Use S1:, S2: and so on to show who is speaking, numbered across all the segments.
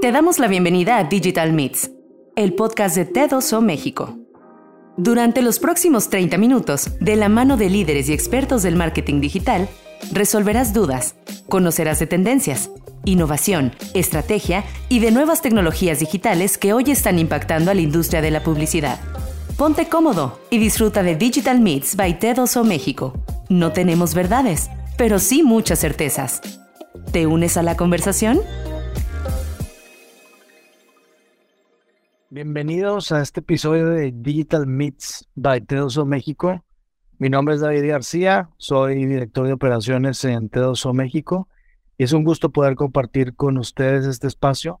S1: Te damos la bienvenida a Digital Meets, el podcast de TEDoso México. Durante los próximos 30 minutos, de la mano de líderes y expertos del marketing digital, resolverás dudas, conocerás de tendencias, innovación, estrategia y de nuevas tecnologías digitales que hoy están impactando a la industria de la publicidad. Ponte cómodo y disfruta de Digital Meets by TEDoso México. No tenemos verdades, pero sí muchas certezas. ¿Te unes a la conversación?
S2: Bienvenidos a este episodio de Digital Meets by Tedoso México. Mi nombre es David García, soy director de operaciones en Tedoso México y es un gusto poder compartir con ustedes este espacio,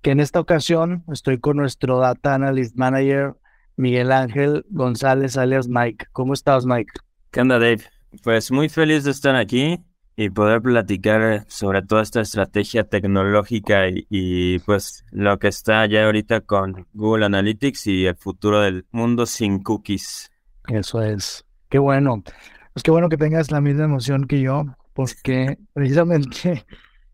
S2: que en esta ocasión estoy con nuestro Data Analyst Manager Miguel Ángel González alias Mike. ¿Cómo estás Mike?
S3: ¿Qué onda Dave? Pues muy feliz de estar aquí y poder platicar sobre toda esta estrategia tecnológica y, pues lo que está ya ahorita con Google Analytics y el futuro del mundo sin cookies.
S2: Eso es. Qué bueno. Pues qué bueno que tengas la misma emoción que yo, porque precisamente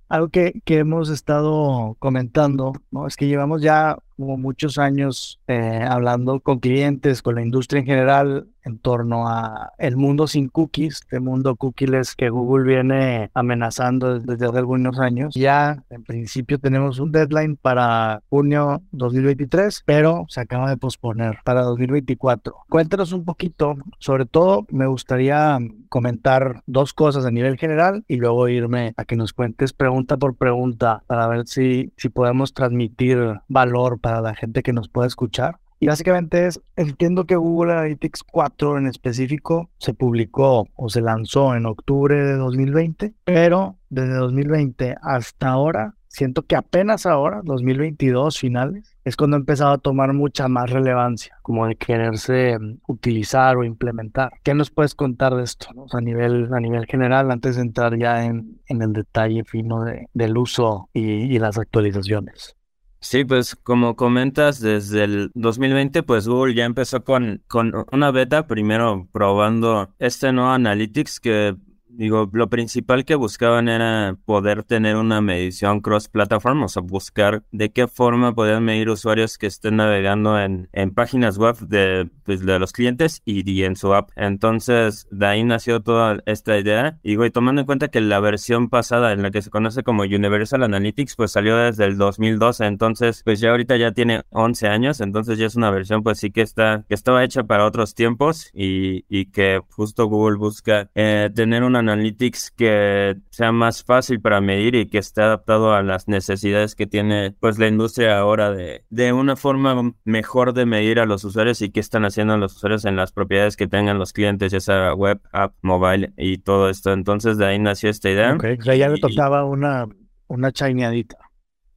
S2: algo que, que hemos estado comentando, ¿no? Es que llevamos ya como muchos años eh, hablando con clientes, con la industria en general, en torno a el mundo sin cookies, el mundo cookies que Google viene amenazando desde hace algunos años. Ya en principio tenemos un deadline para junio 2023, pero se acaba de posponer para 2024. Cuéntanos un poquito, sobre todo me gustaría comentar dos cosas a nivel general y luego irme a que nos cuentes pregunta por pregunta para ver si, si podemos transmitir valor para la gente que nos pueda escuchar. Básicamente es, entiendo que Google Analytics 4 en específico se publicó o se lanzó en octubre de 2020, pero desde 2020 hasta ahora, siento que apenas ahora, 2022 finales, es cuando ha empezado a tomar mucha más relevancia, como de quererse utilizar o implementar. ¿Qué nos puedes contar de esto a, nivel, a nivel general antes de entrar ya en, en el detalle fino de, del uso y las actualizaciones?
S3: Sí, pues como comentas, desde el 2020, pues Google ya empezó con, con una beta, primero probando este nuevo Analytics que Digo, lo principal que buscaban era poder tener una medición cross-platform, o sea, buscar de qué forma podían medir usuarios que estén navegando en, en páginas web de, pues, de los clientes y, en su app. Entonces, de ahí nació toda esta idea. Y, güey, tomando en cuenta que la versión pasada, en la que se conoce como Universal Analytics, pues salió desde el 2012. Entonces, pues ya ahorita ya tiene 11 años. Entonces, ya es una versión, pues sí que está, que estaba hecha para otros tiempos y, y que justo Google busca eh, tener una Analytics que sea más fácil para medir y que esté adaptado a las necesidades que tiene pues la industria ahora de, de una forma mejor de medir a los usuarios y qué están haciendo los usuarios en las propiedades que tengan los clientes, ya sea web, app, mobile y todo esto. Entonces de ahí nació esta idea.
S2: Ok, ya le tocaba una, una chaineadita.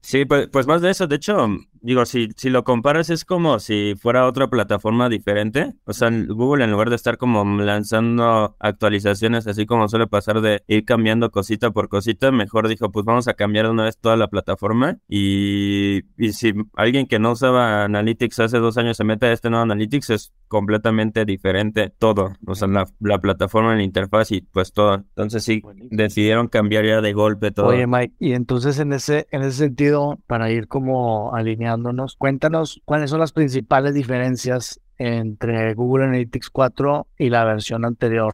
S3: Sí, pues, pues más de eso. De hecho, digo, si, si lo comparas es como si fuera otra plataforma diferente. O sea, Google en lugar de estar como lanzando actualizaciones, así como suele pasar de ir cambiando cosita por cosita, mejor dijo, pues vamos a cambiar una vez toda la plataforma. Y, y si alguien que no usaba Analytics hace dos años se mete a este nuevo Analytics, es completamente diferente todo. O sea, la, la plataforma, la interfaz y pues todo. Entonces sí, decidieron cambiar ya de golpe todo.
S2: Oye, Mike, y entonces en ese, en ese sentido, para ir como cuéntanos cuáles son las principales diferencias entre Google Analytics 4 y la versión anterior.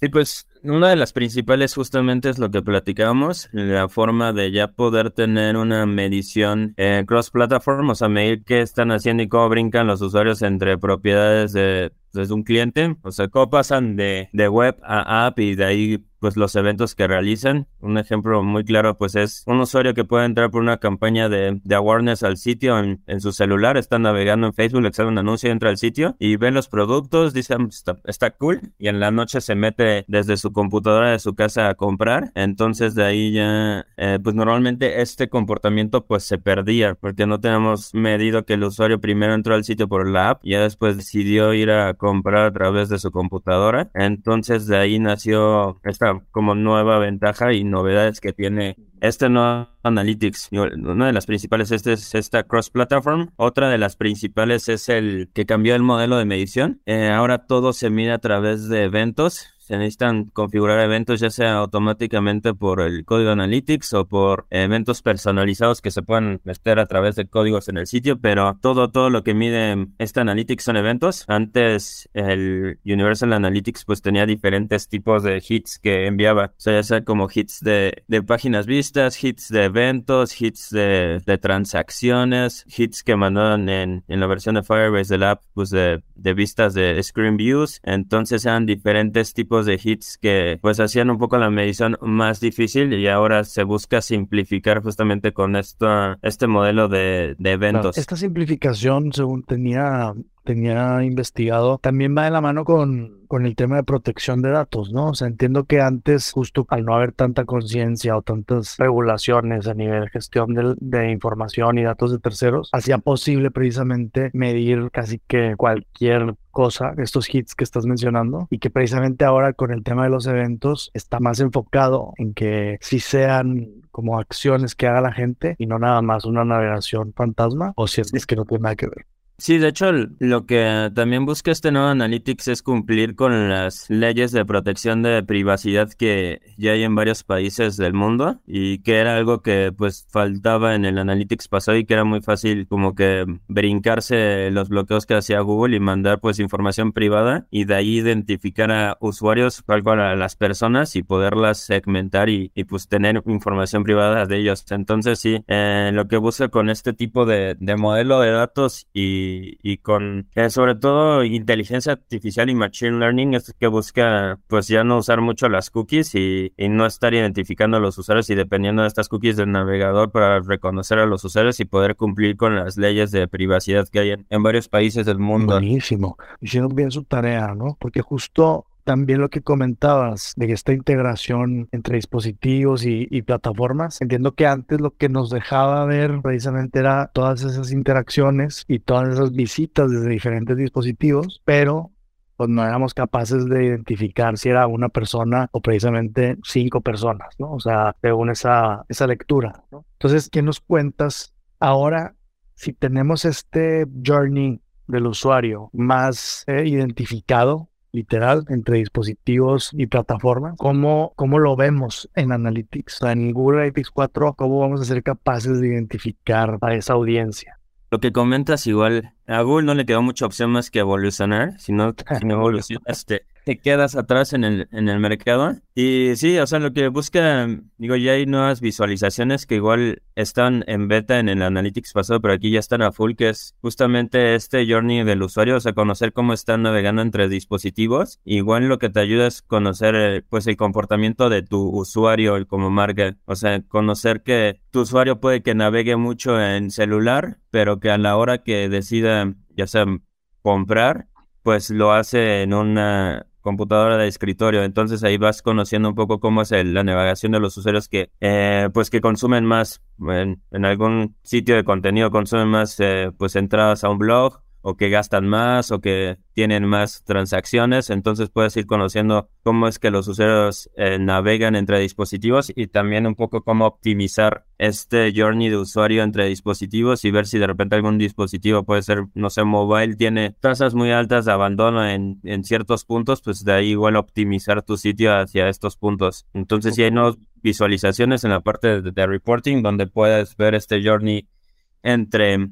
S3: Sí, pues una de las principales justamente es lo que platicábamos, la forma de ya poder tener una medición eh, cross-platform, o sea, medir qué están haciendo y cómo brincan los usuarios entre propiedades de, desde un cliente, o sea, cómo pasan de, de web a app y de ahí pues los eventos que realizan. Un ejemplo muy claro pues es un usuario que puede entrar por una campaña de, de awareness al sitio en, en, su celular, está navegando en Facebook, le sale un anuncio, entra al sitio y ve los productos, dice ah, está, está, cool y en la noche se mete desde su computadora de su casa a comprar. Entonces de ahí ya eh, pues normalmente este comportamiento pues se perdía porque no tenemos medido que el usuario primero entró al sitio por la app y ya después decidió ir a comprar a través de su computadora. Entonces de ahí nació esta como nueva ventaja y novedades que tiene este nuevo Analytics. Una de las principales este es esta cross platform. Otra de las principales es el que cambió el modelo de medición. Eh, ahora todo se mide a través de eventos se necesitan configurar eventos ya sea automáticamente por el código Analytics o por eventos personalizados que se puedan meter a través de códigos en el sitio, pero todo, todo lo que mide este Analytics son eventos. Antes el Universal Analytics pues tenía diferentes tipos de hits que enviaba, o sea, ya sea como hits de, de páginas vistas, hits de eventos, hits de, de transacciones, hits que mandaban en, en la versión de Firebase del app, pues de, de vistas de screen views. Entonces eran diferentes tipos de hits que pues hacían un poco la medición más difícil y ahora se busca simplificar justamente con esto, este modelo de, de eventos.
S2: Esta simplificación, según tenía tenía investigado, también va de la mano con, con el tema de protección de datos, ¿no? O sea, entiendo que antes, justo al no haber tanta conciencia o tantas regulaciones a nivel de gestión de, de, información y datos de terceros, hacía posible precisamente medir casi que cualquier cosa, estos hits que estás mencionando, y que precisamente ahora con el tema de los eventos está más enfocado en que si sean como acciones que haga la gente y no nada más una navegación fantasma, o si es, es que no tiene nada que ver.
S3: Sí, de hecho, lo que también busca este nuevo Analytics es cumplir con las leyes de protección de privacidad que ya hay en varios países del mundo y que era algo que pues faltaba en el Analytics pasado y que era muy fácil como que brincarse los bloqueos que hacía Google y mandar pues información privada y de ahí identificar a usuarios, cual a las personas y poderlas segmentar y, pues tener información privada de ellos. Entonces sí, eh, lo que busca con este tipo de modelo de datos y y, con eh, sobre todo inteligencia artificial y machine learning es que busca pues ya no usar mucho las cookies y, no estar identificando a los usuarios y dependiendo de estas cookies del navegador para reconocer a los usuarios y poder cumplir con las leyes de privacidad que hay en, en varios países del mundo.
S2: Buenísimo. Hicieron bien su tarea, ¿no? Porque justo también lo que comentabas de esta integración entre dispositivos y, plataformas. Entiendo que antes lo que nos dejaba ver precisamente era todas esas interacciones y todas esas visitas desde diferentes dispositivos, pero pues no éramos capaces de identificar si era una persona o precisamente cinco personas, ¿no? O sea, según esa, esa lectura, ¿no? Entonces, ¿qué nos cuentas ahora si tenemos este journey del usuario más eh, identificado? Literal entre dispositivos y plataformas. ¿Cómo, cómo lo vemos en Analytics? O sea, en Google Analytics 4, ¿cómo vamos a ser capaces de identificar a esa audiencia?
S3: Lo que comentas igual, a Google no le quedó mucha opción más que evolucionar, si no, si no te quedas atrás en el, en el mercado. Y sí, o sea, lo que busca, digo, ya hay nuevas visualizaciones que igual están en beta en el Analytics pasado, pero aquí ya están a full, que es justamente este journey del usuario, o sea, conocer cómo están navegando entre dispositivos. Igual lo que te ayuda es conocer, eh, pues, el comportamiento de tu usuario como marca, o sea, conocer que tu usuario puede que navegue mucho en celular, pero que a la hora que decida, ya sea comprar, pues lo hace en una computadora de escritorio. Entonces ahí vas conociendo un poco cómo es el, la navegación de los usuarios que, eh, pues que consumen más en, algún sitio de contenido, consumen más, eh, pues entradas a un blog o que gastan más o que tienen más transacciones, entonces puedes ir conociendo cómo es que los usuarios eh, navegan entre dispositivos y también un poco cómo optimizar este journey de usuario entre dispositivos y ver si de repente algún dispositivo puede ser, no sé, mobile, tiene tasas muy altas de abandono en, en ciertos puntos, pues de ahí igual optimizar tu sitio hacia estos puntos. Entonces si hay nuevas visualizaciones en la parte de, de reporting donde puedes ver este journey entre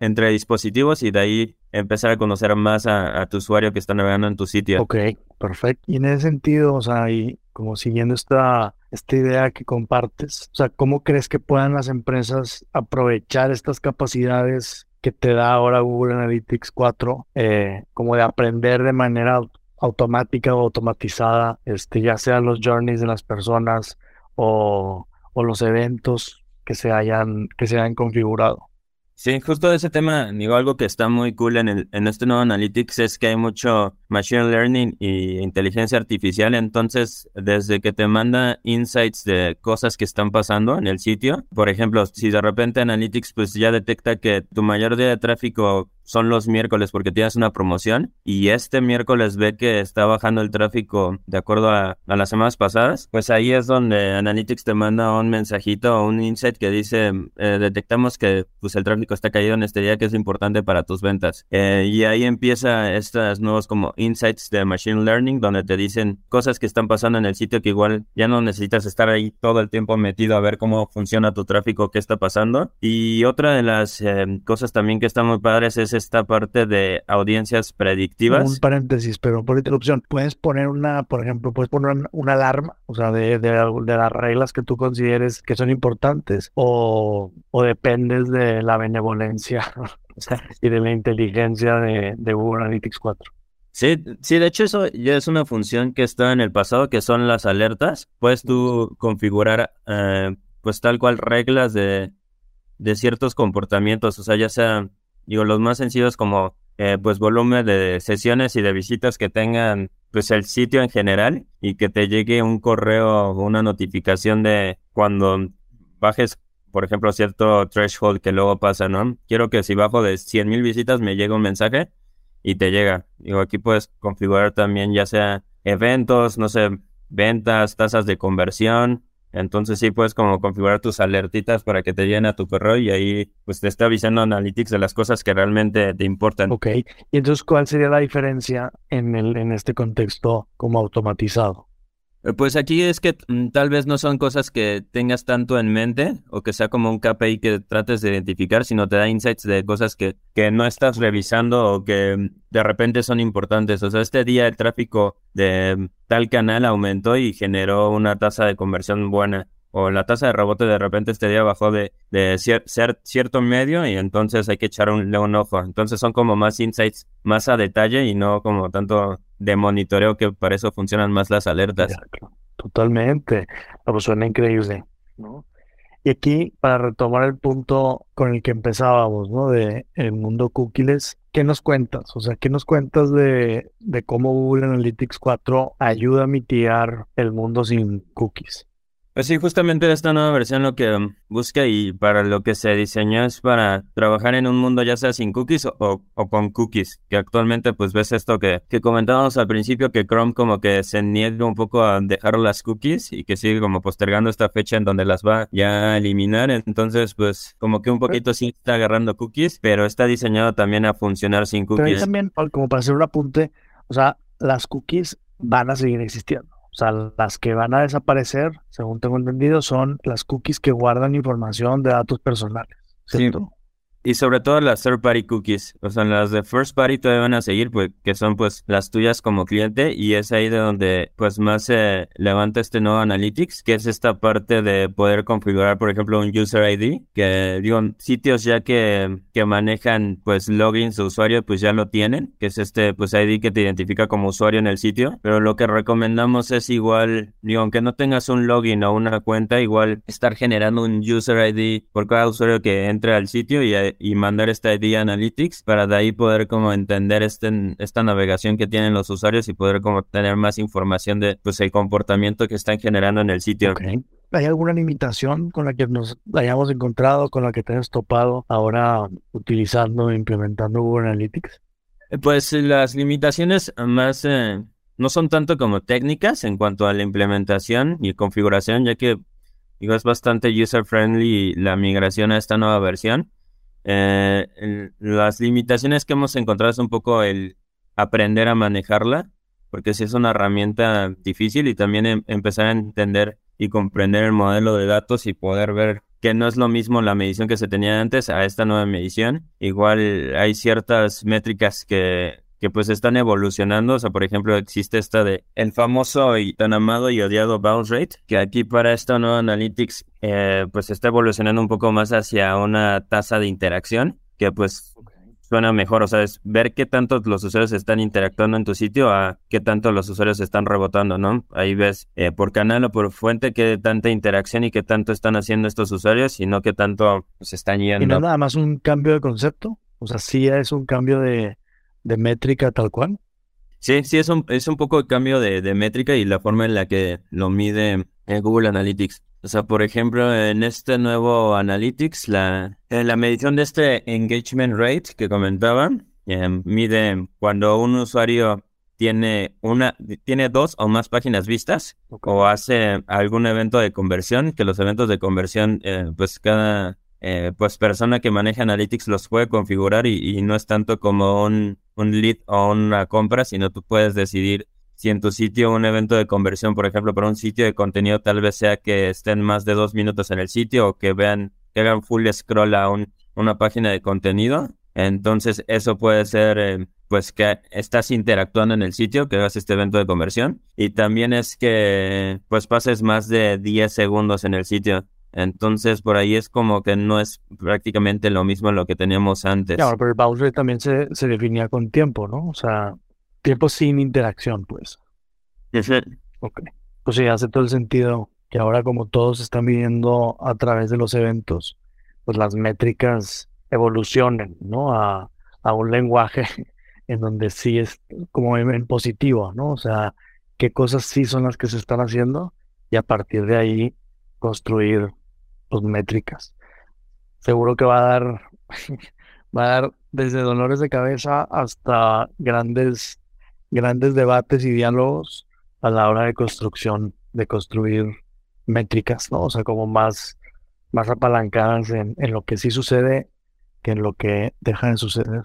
S3: entre dispositivos y de ahí empezar a conocer más a, tu usuario que está navegando en tu sitio.
S2: Ok, perfecto. Y en ese sentido, o sea, y como siguiendo esta, esta idea que compartes, o sea, ¿cómo crees que puedan las empresas aprovechar estas capacidades que te da ahora Google Analytics 4, eh, como de aprender de manera automática o automatizada, este, ya sean los journeys de las personas o, o los eventos que se hayan, que se hayan configurado?
S3: Sí, justo ese tema, digo, algo que está muy cool en, el, en este nuevo Analytics es que hay mucho Machine Learning y inteligencia artificial, entonces desde que te manda insights de cosas que están pasando en el sitio, por ejemplo, si de repente Analytics pues ya detecta que tu mayor día de tráfico son los miércoles porque tienes una promoción y este miércoles ve que está bajando el tráfico de acuerdo a, a, las semanas pasadas, pues ahí es donde Analytics te manda un mensajito o un insight que dice, eh, detectamos que pues el tráfico está caído en este día que es importante para tus ventas. Eh, y ahí empieza estas nuevos como insights de Machine Learning donde te dicen cosas que están pasando en el sitio que igual ya no necesitas estar ahí todo el tiempo metido a ver cómo funciona tu tráfico, qué está pasando. Y otra de las eh, cosas también que están muy padres es esta parte de audiencias predictivas.
S2: Un paréntesis, pero por interrupción, puedes poner una, por ejemplo, puedes poner una alarma, o sea, de, de, las reglas que tú consideres que son importantes o, o dependes de la benevolencia y de la inteligencia de, de Google Analytics 4.
S3: Sí, sí, de hecho eso ya es una función que está en el pasado, que son las alertas. Puedes tú configurar, eh, pues tal cual reglas de, de ciertos comportamientos, o sea, ya sea, digo, los más sencillos como, eh, pues volumen de sesiones y de visitas que tengan, pues el sitio en general y que te llegue un correo o una notificación de cuando bajes, por ejemplo, cierto threshold que luego pasa, ¿no? Quiero que si bajo de 100 mil visitas me llegue un mensaje y te llega. Digo, aquí puedes configurar también ya sea eventos, no sé, ventas, tasas de conversión. Entonces sí puedes como configurar tus alertitas para que te lleguen a tu correo y ahí pues te esté avisando Analytics de las cosas que realmente te importan.
S2: Ok. Y entonces, ¿cuál sería la diferencia en, el, en este contexto como automatizado?
S3: Eh, pues aquí es que mm, tal vez no son cosas que tengas tanto en mente o que sea como un KPI que trates de identificar, sino te da insights de cosas que, que no estás revisando o que mm, de repente son importantes. O sea, este día el tráfico de mm, tal canal aumentó y generó una tasa de conversión buena o la tasa de rebote de repente este día bajó de, de cierto medio y entonces hay que echar un, un ojo. Entonces son como más insights más a detalle y no como tanto de monitoreo que para eso funcionan más las alertas.
S2: Totalmente. Pues suena increíble, ¿no? Y aquí, para retomar el punto con el que empezábamos, ¿no? De el mundo cookies, ¿qué nos cuentas? O sea, ¿qué nos cuentas de, de cómo Google Analytics 4 ayuda a mitigar el mundo sin cookies?
S3: Pues sí, justamente esta nueva versión lo que busca y para lo que se diseñó es para trabajar en un mundo ya sea sin cookies o, con cookies, que actualmente pues ves esto que, que comentábamos al principio que Chrome como que se niega un poco a dejar las cookies y que sigue como postergando esta fecha en donde las va ya a eliminar, entonces pues como que un poquito sí está agarrando cookies, pero está diseñado también a funcionar sin cookies. Pero
S2: también, como para hacer un apunte, o sea, las cookies van a seguir existiendo. O sea, las que van a desaparecer, según tengo entendido, son las cookies que guardan información de datos personales. ¿cierto?
S3: Y sobre todo las third party cookies, o sea, las de first party todavía van a seguir, pues, que son pues las tuyas como cliente y es ahí de donde pues más se levanta este nuevo Analytics, que es esta parte de poder configurar, por ejemplo, un user ID, que digo, sitios ya que, que manejan pues logins de usuario pues ya lo tienen, que es este pues ID que te identifica como usuario en el sitio, pero lo que recomendamos es igual, digo, aunque no tengas un login o una cuenta, igual estar generando un user ID por cada usuario que entre al sitio y y mandar esta ID Analytics para de ahí poder como entender este, esta navegación que tienen los usuarios y poder como tener más información de pues el comportamiento que están generando en el sitio.
S2: ¿Hay alguna limitación con la que nos hayamos encontrado, con la que te has topado ahora utilizando e implementando Google Analytics?
S3: Eh, pues las limitaciones más eh, no son tanto como técnicas en cuanto a la implementación y configuración, ya que digo, es bastante user friendly la migración a esta nueva versión. Eh, las limitaciones que hemos encontrado es un poco el aprender a manejarla, porque si es una herramienta difícil y también em, empezar a entender y comprender el modelo de datos y poder ver que no es lo mismo la medición que se tenía antes a esta nueva medición. Igual hay ciertas métricas que que pues están evolucionando. O sea, por ejemplo, existe esta de el famoso y tan amado y odiado bounce rate, que aquí para esta nueva Analytics eh, pues está evolucionando un poco más hacia una tasa de interacción, que pues suena mejor. O sea, es ver qué tanto los usuarios están interactuando en tu sitio a qué tanto los usuarios están rebotando, ¿no? Ahí ves eh, por canal o por fuente qué tanta interacción y qué tanto están haciendo estos usuarios y no qué tanto se pues, están yendo.
S2: Y no nada más un cambio de concepto. O sea, sí es un cambio de, de métrica tal cual.
S3: Sí, sí, es un, es un poco el cambio de, métrica y la forma en la que lo mide eh, Google Analytics. O sea, por ejemplo, en este nuevo Analytics, la, en la medición de este engagement rate que comentaba, eh, mide cuando un usuario tiene una, tiene dos o más páginas vistas o hace algún evento de conversión, que los eventos de conversión, eh, pues cada pues persona que maneja Analytics los puede configurar y, no es tanto como un un lead o una compra, sino tú puedes decidir si en tu sitio un evento de conversión, por ejemplo, para un sitio de contenido tal vez sea que estén más de dos minutos en el sitio o que vean, que hagan full scroll a una página de contenido. Entonces eso puede ser eh, pues que estás interactuando en el sitio, que hagas este evento de conversión. Y también es que pues pases más de 10 segundos en el sitio. Entonces, por ahí es como que no es prácticamente lo mismo lo que teníamos antes.
S2: Claro, pero el bounce también se, se definía con tiempo, ¿no? O sea, tiempo sin interacción, pues.
S3: Sí.
S2: Ok. Pues sí, hace todo el sentido que ahora como todos están viviendo a través de los eventos, pues las métricas evolucionen, ¿no? A, a un lenguaje en donde sí es como en positivo, ¿no? O sea, qué cosas sí son las que se están haciendo y a partir de ahí construir pues, métricas. Seguro que va a dar, va a dar desde dolores de cabeza hasta grandes, grandes debates y diálogos a la hora de construcción, de construir métricas, ¿no? O sea, como más, más apalancadas en, en lo que sí sucede que en lo que deja de suceder.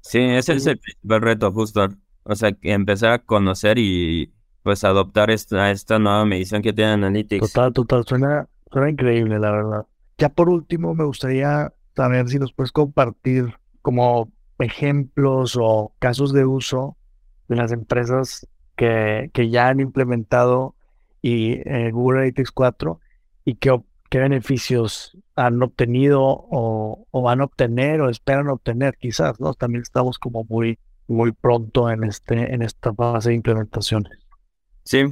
S3: Sí, ese es el principal reto, justo. O sea, que empezar a conocer y pues adoptar esta, esta nueva medición que tiene Analytics.
S2: Total, total, suena, suena increíble, la verdad. Ya por último, me gustaría saber si nos puedes compartir como ejemplos o casos de uso de las empresas que, que ya han implementado y, eh, Google Analytics 4 y qué beneficios han obtenido o, van a obtener o esperan obtener, quizás, ¿no? También estamos como muy, muy pronto en, este, en esta fase de implementaciones.
S3: Sí.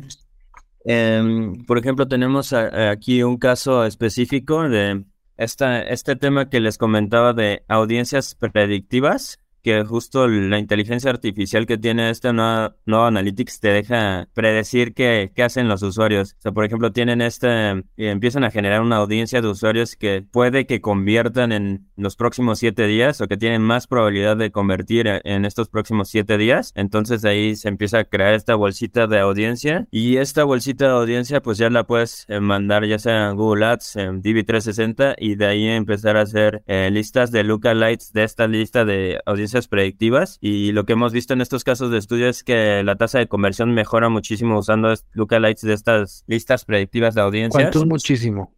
S3: Em, por ejemplo, tenemos aquí un caso específico de esta, este tema que les comentaba de audiencias predictivas que justo la inteligencia artificial que tiene este nuevo, nuevo Analytics te deja predecir qué, qué, hacen los usuarios. O sea, por ejemplo, tienen este, y empiezan a generar una audiencia de usuarios que puede que conviertan en los próximos siete días o que tienen más probabilidad de convertir en estos próximos siete días. Entonces ahí se empieza a crear esta bolsita de audiencia y esta bolsita de audiencia pues ya la puedes eh, mandar ya sea en Google Ads, en DB360 y de ahí empezar a hacer eh, listas de lookalikes de esta lista de audiencia predictivas y lo que hemos visto en estos casos de estudio es que la tasa de conversión mejora muchísimo usando lookalikes de estas listas predictivas de audiencias.
S2: ¿Cuánto es muchísimo?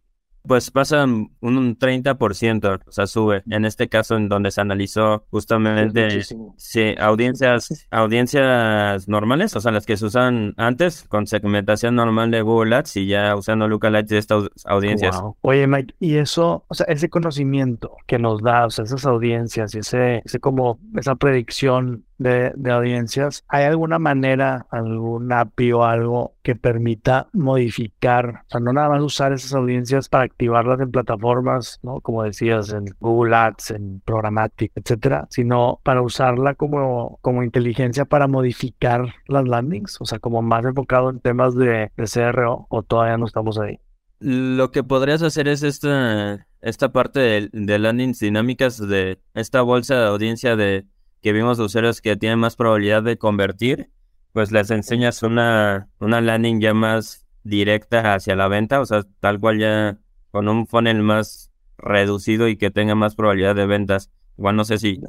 S3: Pues pasa un 30%, o sea, sube. En este caso, en donde se analizó justamente sí, audiencias, audiencias normales, o sea, las que se usan antes con segmentación normal de Google Ads y ya usando lookalikes de estas audiencias.
S2: Oye, Mike, y eso, o sea, ese conocimiento que nos da, o sea, esas audiencias y ese, ese como esa predicción de, de, audiencias, ¿hay alguna manera, algún API o algo que permita modificar, o sea, no nada más usar esas audiencias para activarlas en plataformas, ¿no? Como decías, en Google Ads, en Programmatic, etcétera, sino para usarla como, como inteligencia para modificar las landings, o sea, como más enfocado en temas de, de CRO, o todavía no estamos ahí?
S3: Lo que podrías hacer es esta, esta parte de, de landings dinámicas de esta bolsa de audiencia de que vimos usuarios que tienen más probabilidad de convertir, pues les enseñas una, una landing ya más directa hacia la venta, o sea, tal cual ya con un funnel más reducido y que tenga más probabilidad de ventas. Igual no sé si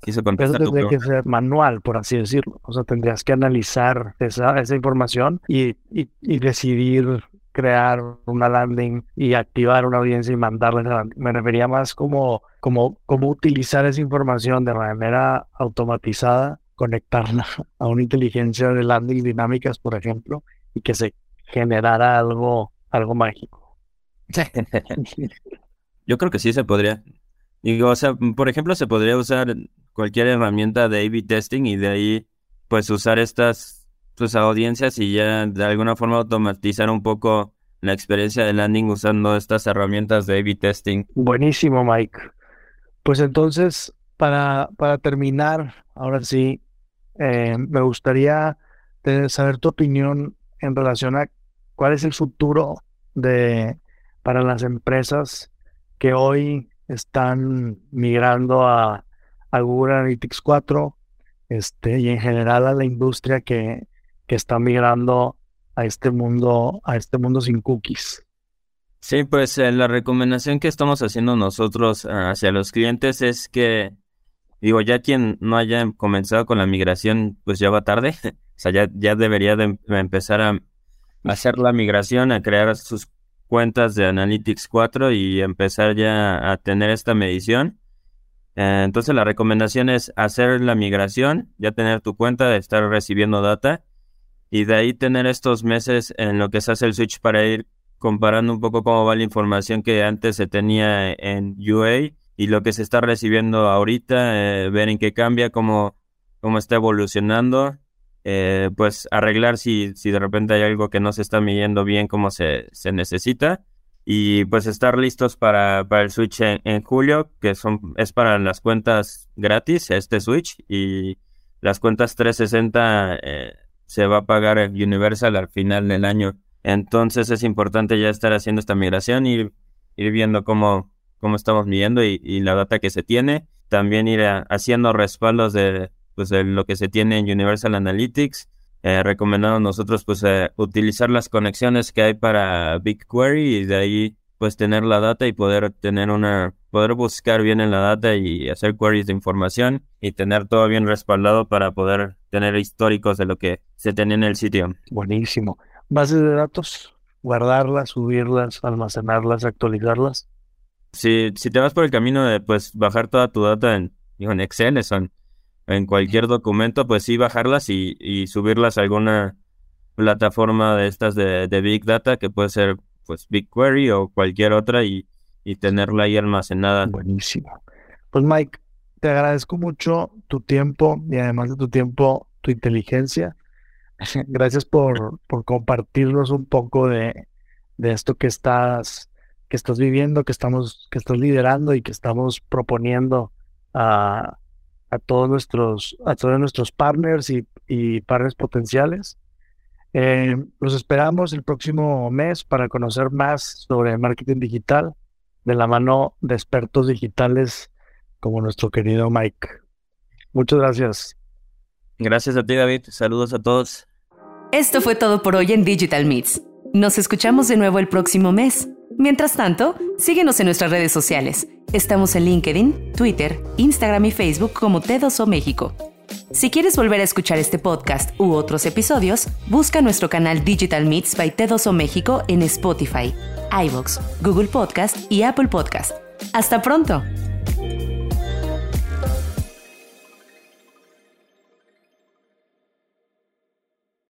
S2: quiso contestar Eso tendría que ser manual, por así decirlo. O sea, tendrías que analizar esa, esa información y, y decidir crear una landing y activar una audiencia y mandarle Me refería más como, como, como utilizar esa información de manera automatizada, conectarla a una inteligencia de landing dinámicas, por ejemplo, y que se generara algo, algo mágico.
S3: Yo creo que sí se podría. Digo, o sea, por ejemplo, se podría usar cualquier herramienta de A-B testing y de ahí, pues, usar estas tus audiencias y ya de alguna forma automatizar un poco la experiencia de landing usando estas herramientas de A-B testing.
S2: Buenísimo, Mike. Pues entonces, para, para terminar, ahora sí, eh, me gustaría saber tu opinión en relación a cuál es el futuro de para las empresas que hoy están migrando a, a Google Analytics 4 este, y en general a la industria que, que está migrando a este mundo, a este mundo sin cookies.
S3: Sí, pues eh, la recomendación que estamos haciendo nosotros ah, hacia los clientes es que digo, ya quien no haya comenzado con la migración, pues ya va tarde. o sea, ya, ya debería de em, empezar a hacer la migración, a crear sus cuentas de Analytics 4 y empezar ya a tener esta medición. Eh, entonces la recomendación es hacer la migración, ya tener tu cuenta, estar recibiendo data y de ahí tener estos meses en lo que se hace el switch para ir comparando un poco cómo va la información que antes se tenía en UA y lo que se está recibiendo ahorita, eh, ver en qué cambia, cómo, cómo está evolucionando, eh, pues arreglar si, si de repente hay algo que no se está midiendo bien como se, se necesita y pues estar listos para, para el Switch en, julio, que son es para las cuentas gratis, este Switch, y las cuentas 360 eh, se va a pagar Universal al final del año. Entonces es importante ya estar haciendo esta migración y ir viendo cómo, cómo estamos midiendo y, la data que se tiene. También ir haciendo respaldos de, pues, lo que se tiene en Universal Analytics. Eh, recomendamos nosotros pues eh, utilizar las conexiones que hay para BigQuery y de ahí pues tener la data y poder tener una poder buscar bien en la data y hacer queries de información y tener todo bien respaldado para poder tener históricos de lo que se tenía en el sitio.
S2: Buenísimo. Bases de datos, guardarlas, subirlas, almacenarlas, actualizarlas.
S3: Si, si te vas por el camino de pues bajar toda tu data en, en Excel, son en cualquier documento, pues sí bajarlas y, y subirlas a alguna plataforma de estas de, de, Big Data, que puede ser pues BigQuery o cualquier otra y, y tenerla ahí almacenada.
S2: Buenísimo. Pues Mike, te agradezco mucho tu tiempo y además de tu tiempo, tu inteligencia. Gracias por, por compartirnos un poco de, de esto que estás que estás viviendo, que estamos, que estás liderando y que estamos proponiendo a, a todos nuestros, a todos nuestros partners y, y partners potenciales. Eh, los esperamos el próximo mes para conocer más sobre marketing digital de la mano de expertos digitales como nuestro querido Mike. Muchas gracias.
S3: Gracias a ti, David. Saludos a todos.
S1: Esto fue todo por hoy en Digital Meets. Nos escuchamos de nuevo el próximo mes. Mientras tanto, síguenos en nuestras redes sociales. Estamos en LinkedIn, Twitter, Instagram y Facebook como T2O México. Si quieres volver a escuchar este podcast u otros episodios, busca nuestro canal Digital Meets by T2O México en Spotify, iVoox, Google Podcast y Apple Podcast. ¡Hasta pronto!